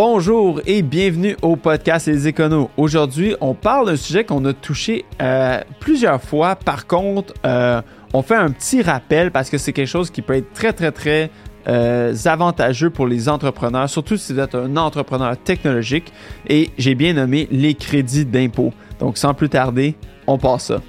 Bonjour et bienvenue au podcast Les Éconos. Aujourd'hui, on parle d'un sujet qu'on a touché euh, plusieurs fois. Par contre, euh, on fait un petit rappel parce que c'est quelque chose qui peut être très, très, très euh, avantageux pour les entrepreneurs, surtout si vous êtes un entrepreneur technologique. Et j'ai bien nommé les crédits d'impôt. Donc, sans plus tarder, on passe ça.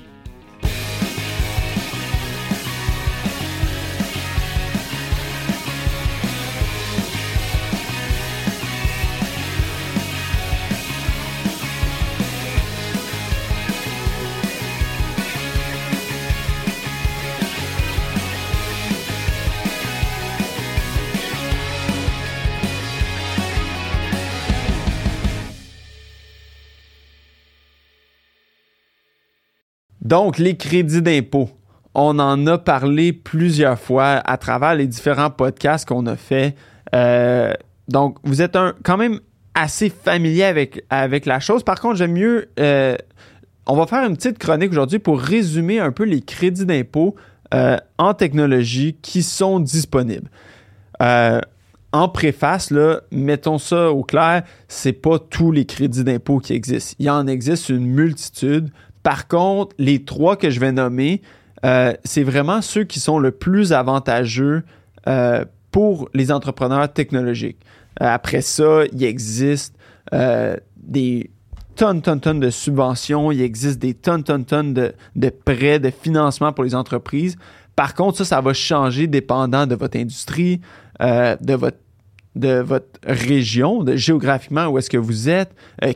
Donc, les crédits d'impôt. On en a parlé plusieurs fois à travers les différents podcasts qu'on a fait. Euh, donc, vous êtes quand même assez familier avec, la chose. Par contre, j'aime mieux. Euh, on va faire une petite chronique aujourd'hui pour résumer un peu les crédits d'impôt euh, en technologie qui sont disponibles. en préface, là, mettons ça au clair, c'est pas tous les crédits d'impôt qui existent. Il en existe une multitude. Par contre, les trois que je vais nommer, euh, c'est vraiment ceux qui sont le plus avantageux euh, pour les entrepreneurs technologiques. Euh, après ça, il existe des tonnes, tonnes, tonnes de subventions, il existe des tonnes, tonnes, tonnes de, prêts, de financement pour les entreprises. Par contre, ça, ça va changer dépendant de votre industrie, de votre de votre région, de, géographiquement où est-ce que vous êtes,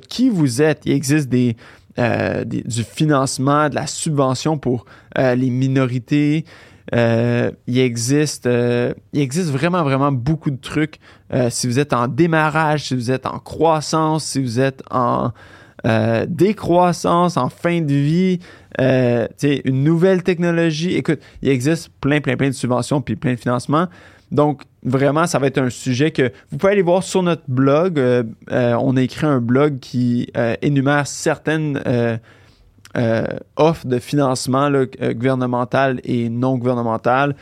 qui vous êtes. Il existe des, euh, du financement, de la subvention pour euh, les minorités. Euh, il, existe, il existe vraiment, vraiment beaucoup de trucs. si vous êtes en démarrage, si vous êtes en croissance, si vous êtes en décroissance, en fin de vie, une nouvelle technologie. Écoute, il existe plein, plein, plein de subventions puis plein de financements. Donc, vraiment, ça va être un sujet que vous pouvez aller voir sur notre blog. Euh, euh, on a écrit un blog qui euh, énumère certaines offres de financement gouvernemental et non gouvernemental.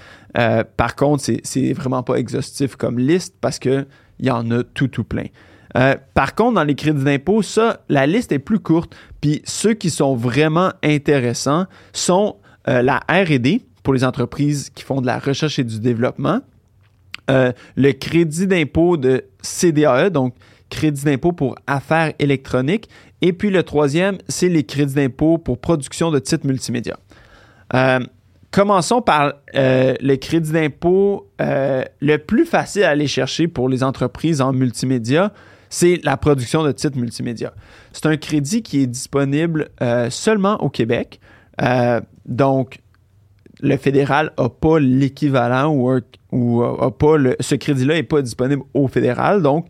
par contre, c'est vraiment pas exhaustif comme liste parce qu'il y en a tout, tout plein. par contre, dans les crédits d'impôt, ça, la liste est plus courte. Puis ceux qui sont vraiment intéressants sont la RD pour les entreprises qui font de la recherche et du développement, euh, le crédit d'impôt de CDAE, donc crédit d'impôt pour affaires électroniques. Et puis le troisième, c'est les crédits d'impôt pour production de titres multimédia. Euh, commençons par euh, le crédit d'impôt le plus facile à aller chercher pour les entreprises en multimédia, c'est la production de titres multimédia. C'est un crédit qui est disponible seulement au Québec. donc, le fédéral n'a pas l'équivalent ou, ou a pas ce crédit-là n'est pas disponible au fédéral. Donc,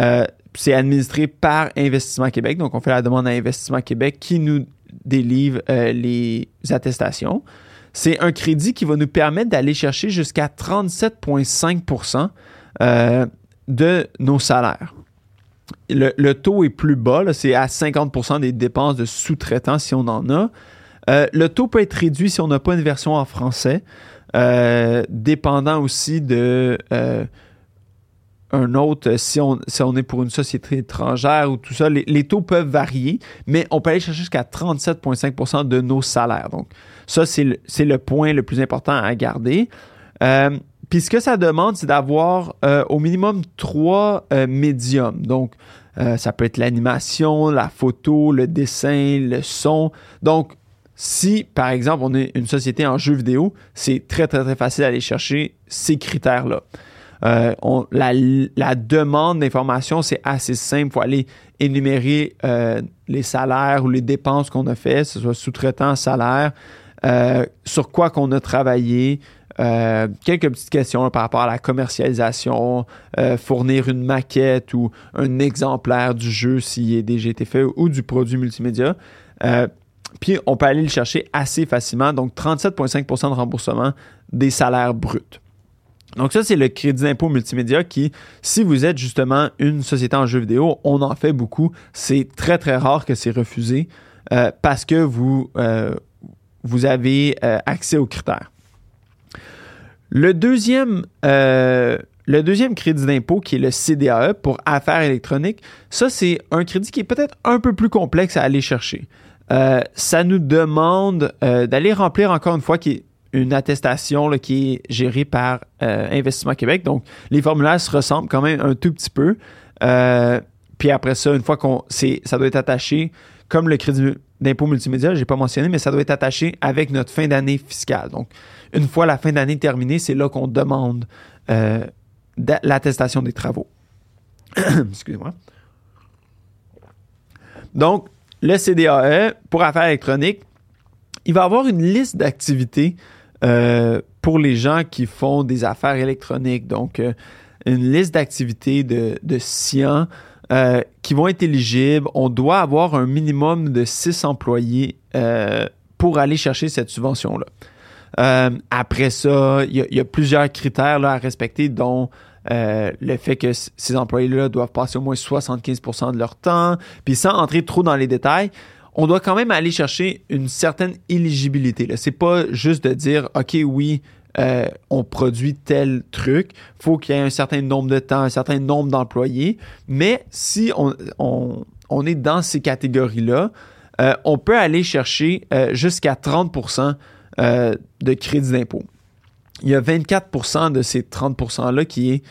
euh, c'est administré par Investissement Québec. Donc, on fait la demande à Investissement Québec qui nous délivre euh, les attestations. C'est un crédit qui va nous permettre d'aller chercher jusqu'à 37,5% euh, de nos salaires. Le, taux est plus bas, c'est à 50% des dépenses de sous-traitants si on en a. Euh, le taux peut être réduit si on n'a pas une version en français, euh, dépendant aussi de euh, un autre, si on, si on est pour une société étrangère ou tout ça, les, taux peuvent varier, mais on peut aller chercher jusqu'à 37,5% de nos salaires. Donc, ça, c'est le, le, point le plus important à garder. Puis ce que ça demande, c'est d'avoir au minimum trois médiums. Donc, ça peut être l'animation, la photo, le dessin, le son. Donc, si, par exemple, on est une société en jeux vidéo, c'est très, très, très facile d'aller chercher ces critères-là. Euh, la, demande d'information, c'est assez simple. Il faut aller énumérer euh, les salaires ou les dépenses qu'on a fait, que ce soit sous-traitant, salaire, euh, sur quoi qu'on a travaillé, quelques petites questions par rapport à la commercialisation, fournir une maquette ou un exemplaire du jeu s'il est déjà été fait ou du produit multimédia. Puis on peut aller le chercher assez facilement, donc 37,5% de remboursement des salaires bruts. Donc ça, c'est le crédit d'impôt multimédia qui, si vous êtes justement une société en jeux vidéo, on en fait beaucoup. C'est très, très rare que c'est refusé euh, parce que vous, euh, avez euh, accès aux critères. Le deuxième, le deuxième crédit d'impôt, qui est le CDAE pour affaires électroniques, ça, c'est un crédit qui est peut-être un peu plus complexe à aller chercher. Euh, ça nous demande euh, d'aller remplir encore une fois une attestation qui est gérée par euh, Investissement Québec. Donc, les formulaires se ressemblent quand même un tout petit peu. puis après ça, une fois qu'on ça doit être attaché, comme le crédit d'impôt multimédia, je n'ai pas mentionné, mais ça doit être attaché avec notre fin d'année fiscale. Donc, une fois la fin d'année terminée, c'est là qu'on demande l'attestation des travaux. Excusez-moi. Donc, le CDAE pour affaires électroniques, il va avoir une liste d'activités euh, pour les gens qui font des affaires électroniques. Donc, euh, une liste d'activités de, de euh, qui vont être éligibles. On doit avoir un minimum de six employés pour aller chercher cette subvention-là. après ça, il y, a plusieurs critères là, à respecter, dont le fait que ces employés-là doivent passer au moins 75% de leur temps. Puis sans entrer trop dans les détails, on doit quand même aller chercher une certaine éligibilité. Ce n'est pas juste de dire, OK, oui, euh, on produit tel truc, faut qu'il y ait un certain nombre de temps, un certain nombre d'employés. Mais si on, est dans ces catégories-là, euh, on peut aller chercher euh, jusqu'à 30% de crédit d'impôt. Il y a 24% de ces 30 %-là qui est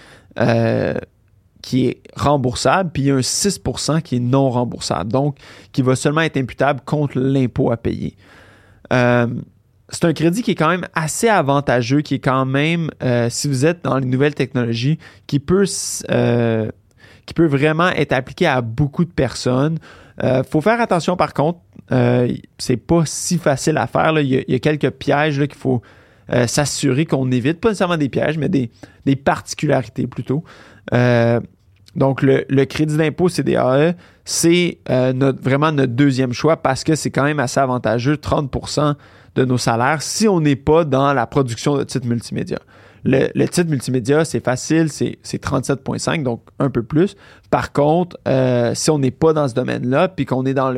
qui est remboursable, puis il y a un 6% qui est non remboursable, donc qui va seulement être imputable contre l'impôt à payer. Euh, c'est un crédit qui est quand même assez avantageux, qui est quand même, euh, si vous êtes dans les nouvelles technologies, qui peut, euh, qui peut vraiment être appliqué à beaucoup de personnes. Il faut faire attention par contre, c'est pas si facile à faire. Il, y a, quelques pièges qu'il faut s'assurer qu'on évite, pas nécessairement des pièges, mais des, des particularités plutôt. Euh, donc, le, crédit d'impôt CDAE, c'est euh, vraiment notre deuxième choix parce que c'est quand même assez avantageux, 30% de nos salaires si on n'est pas dans la production de titres multimédia. Le, titre multimédia, c'est facile, c'est 37,5, donc un peu plus. Par contre, euh, si on n'est pas dans ce domaine-là, puis qu'on est dans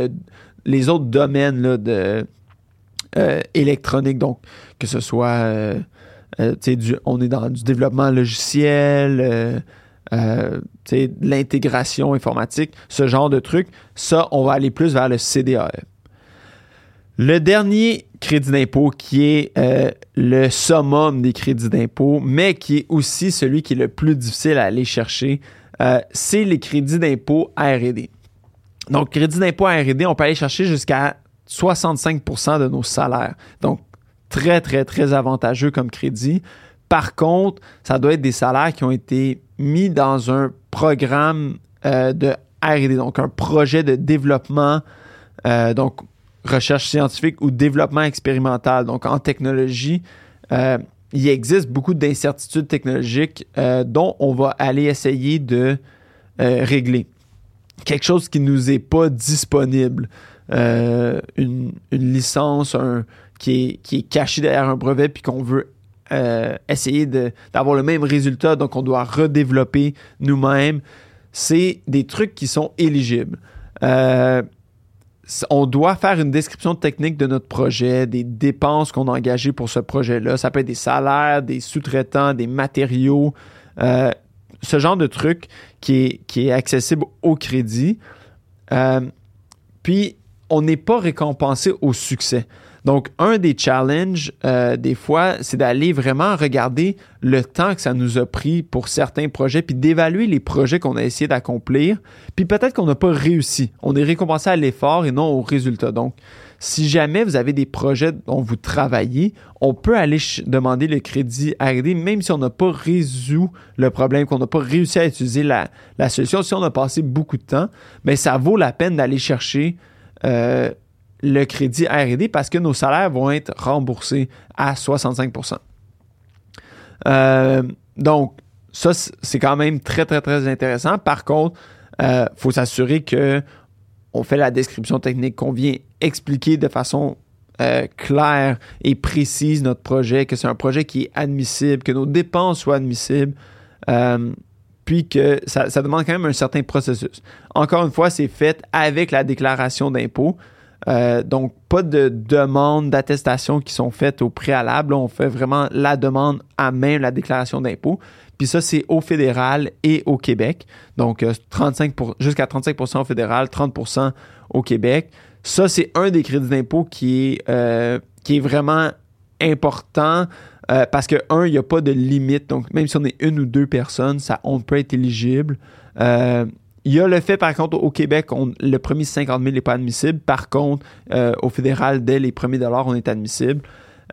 les autres domaines là, de électronique, donc que ce soit, du, on est dans du développement logiciel, euh, l'intégration informatique, ce genre de trucs, ça, on va aller plus vers le CDAE. Le dernier crédit d'impôt qui est euh, le summum des crédits d'impôt, mais qui est aussi celui qui est le plus difficile à aller chercher, euh, c'est les crédits d'impôt R&D. Donc, crédit d'impôt R&D, on peut aller chercher jusqu'à 65% de nos salaires. Donc, très, très, très avantageux comme crédit. Par contre, ça doit être des salaires qui ont été mis dans un programme euh, de RD, donc un projet de développement, euh, donc recherche scientifique ou développement expérimental. Donc en technologie, euh, il existe beaucoup d'incertitudes technologiques dont on va aller essayer de régler. Quelque chose qui ne nous est pas disponible. Une, licence qui, est, cachée derrière un brevet puis qu'on veut euh, essayer d'avoir le même résultat, donc on doit redévelopper nous-mêmes. C'est des trucs qui sont éligibles. Euh, on doit faire une description technique de notre projet, des dépenses qu'on a engagées pour ce projet-là. Ça peut être des salaires, des sous-traitants, des matériaux, euh, ce genre de truc qui est accessible au crédit. puis, on n'est pas récompensé au succès. Donc, un des challenges, euh, des fois, c'est d'aller vraiment regarder le temps que ça nous a pris pour certains projets, puis d'évaluer les projets qu'on a essayé d'accomplir, puis peut-être qu'on n'a pas réussi. On est récompensé à l'effort et non au résultat. Donc, si jamais vous avez des projets dont vous travaillez, on peut aller demander le crédit R&D, même si on n'a pas résolu le problème, qu'on n'a pas réussi à utiliser la, solution, si on a passé beaucoup de temps, mais ça vaut la peine d'aller chercher euh, le crédit RD parce que nos salaires vont être remboursés à 65% euh, Donc, ça, c'est quand même très, très, très intéressant. Par contre, il euh, faut s'assurer que on fait la description technique, qu'on vient expliquer de façon euh, claire et précise notre projet, que c'est un projet qui est admissible, que nos dépenses soient admissibles, puis que ça, demande quand même un certain processus. Encore une fois, c'est fait avec la déclaration d'impôt. Euh, donc, pas de demande d'attestation qui sont faites au préalable. on fait vraiment la demande à main, la déclaration d'impôt. Puis ça, c'est au fédéral et au Québec. Donc, 35 euh, jusqu'à 35% au fédéral, 30% au Québec. Ça, c'est un des crédits d'impôt qui euh, qui est vraiment important parce que, un, il n'y a pas de limite. Donc, même si on est une ou deux personnes, ça, on peut être éligible. Il y a le fait, par contre, au Québec, le premier 50 000 n'est pas admissible. Par contre, euh, au fédéral, dès les premiers dollars, on est admissible.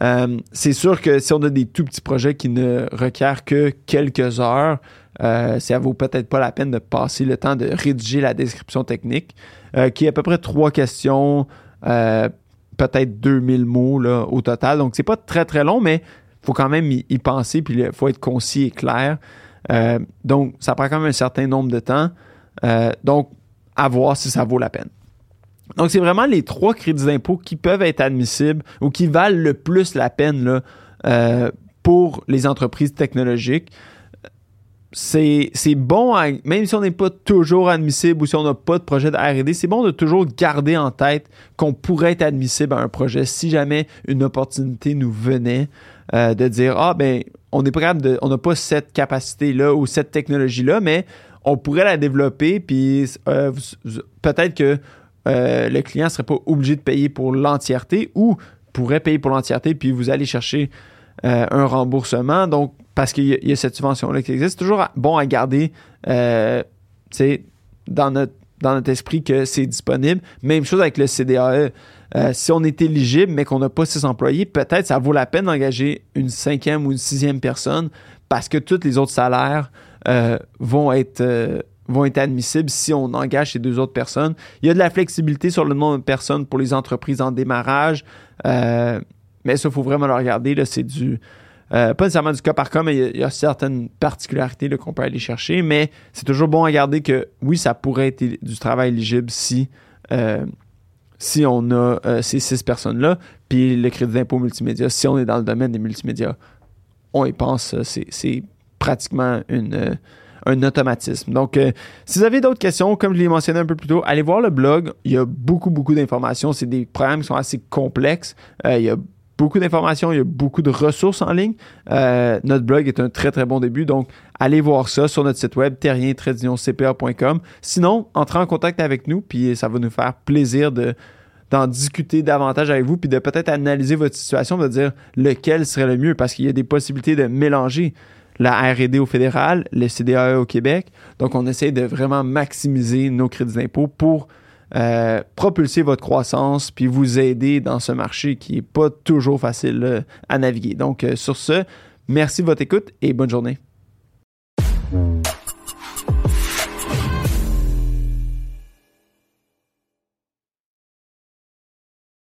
Euh, c'est sûr que si on a des tout petits projets qui ne requièrent que quelques heures, euh, ça vaut peut-être pas la peine de passer le temps de rédiger la description technique, euh, qui est à peu près trois questions, peut-être 2000 mots au total. Donc, c'est pas très, très long, mais faut quand même y, penser, puis il faut être concis et clair. donc, ça prend quand même un certain nombre de temps. Euh, donc, à voir si ça vaut la peine. Donc, c'est vraiment les trois crédits d'impôt qui peuvent être admissibles ou qui valent le plus la peine là, euh, pour les entreprises technologiques. C'est, bon, même si on n'est pas toujours admissible ou si on n'a pas de projet de RD, c'est bon de toujours garder en tête qu'on pourrait être admissible à un projet si jamais une opportunité nous venait euh, de dire Ah, ben, on n'est pas on n'a pas cette capacité-là ou cette technologie-là, mais on pourrait la développer, puis euh, peut-être que euh, le client ne serait pas obligé de payer pour l'entièreté ou pourrait payer pour l'entièreté, puis vous allez chercher un remboursement. Donc, parce qu'il y, a cette subvention-là qui existe, toujours bon à garder dans notre, dans notre esprit que c'est disponible. Même chose avec le CDAE. si on est éligible, mais qu'on n'a pas six employés, peut-être ça vaut la peine d'engager une cinquième ou une sixième personne parce que tous les autres salaires euh, vont être euh, vont être admissibles si on engage ces deux autres personnes. Il y a de la flexibilité sur le nombre de personnes pour les entreprises en démarrage, euh, mais ça, il faut vraiment le regarder. C'est du. Pas nécessairement du cas par cas, mais il y a, certaines particularités qu'on peut aller chercher. Mais c'est toujours bon à regarder que oui, ça pourrait être du travail éligible si, si on a ces six personnes-là. Puis le crédit d'impôt multimédia, si on est dans le domaine des multimédias, on y pense, c'est pratiquement euh, un automatisme. Donc, euh, si vous avez d'autres questions, comme je l'ai mentionné un peu plus tôt, allez voir le blog. Il y a beaucoup, beaucoup d'informations. C'est des programmes qui sont assez complexes. Euh, il y a beaucoup d'informations, il y a beaucoup de ressources en ligne. notre blog est un très, très bon début. Donc, allez voir ça sur notre site web, terrien-cpa.com. Sinon, entrez en contact avec nous, puis ça va nous faire plaisir de d'en discuter davantage avec vous, puis de peut-être analyser votre situation, de dire lequel serait le mieux, parce qu'il y a des possibilités de mélanger la RD au fédéral, le CDAE au Québec. Donc, on essaie de vraiment maximiser nos crédits d'impôt pour euh, propulser votre croissance puis vous aider dans ce marché qui n'est pas toujours facile euh, à naviguer. Donc, euh, sur ce, merci de votre écoute et bonne journée.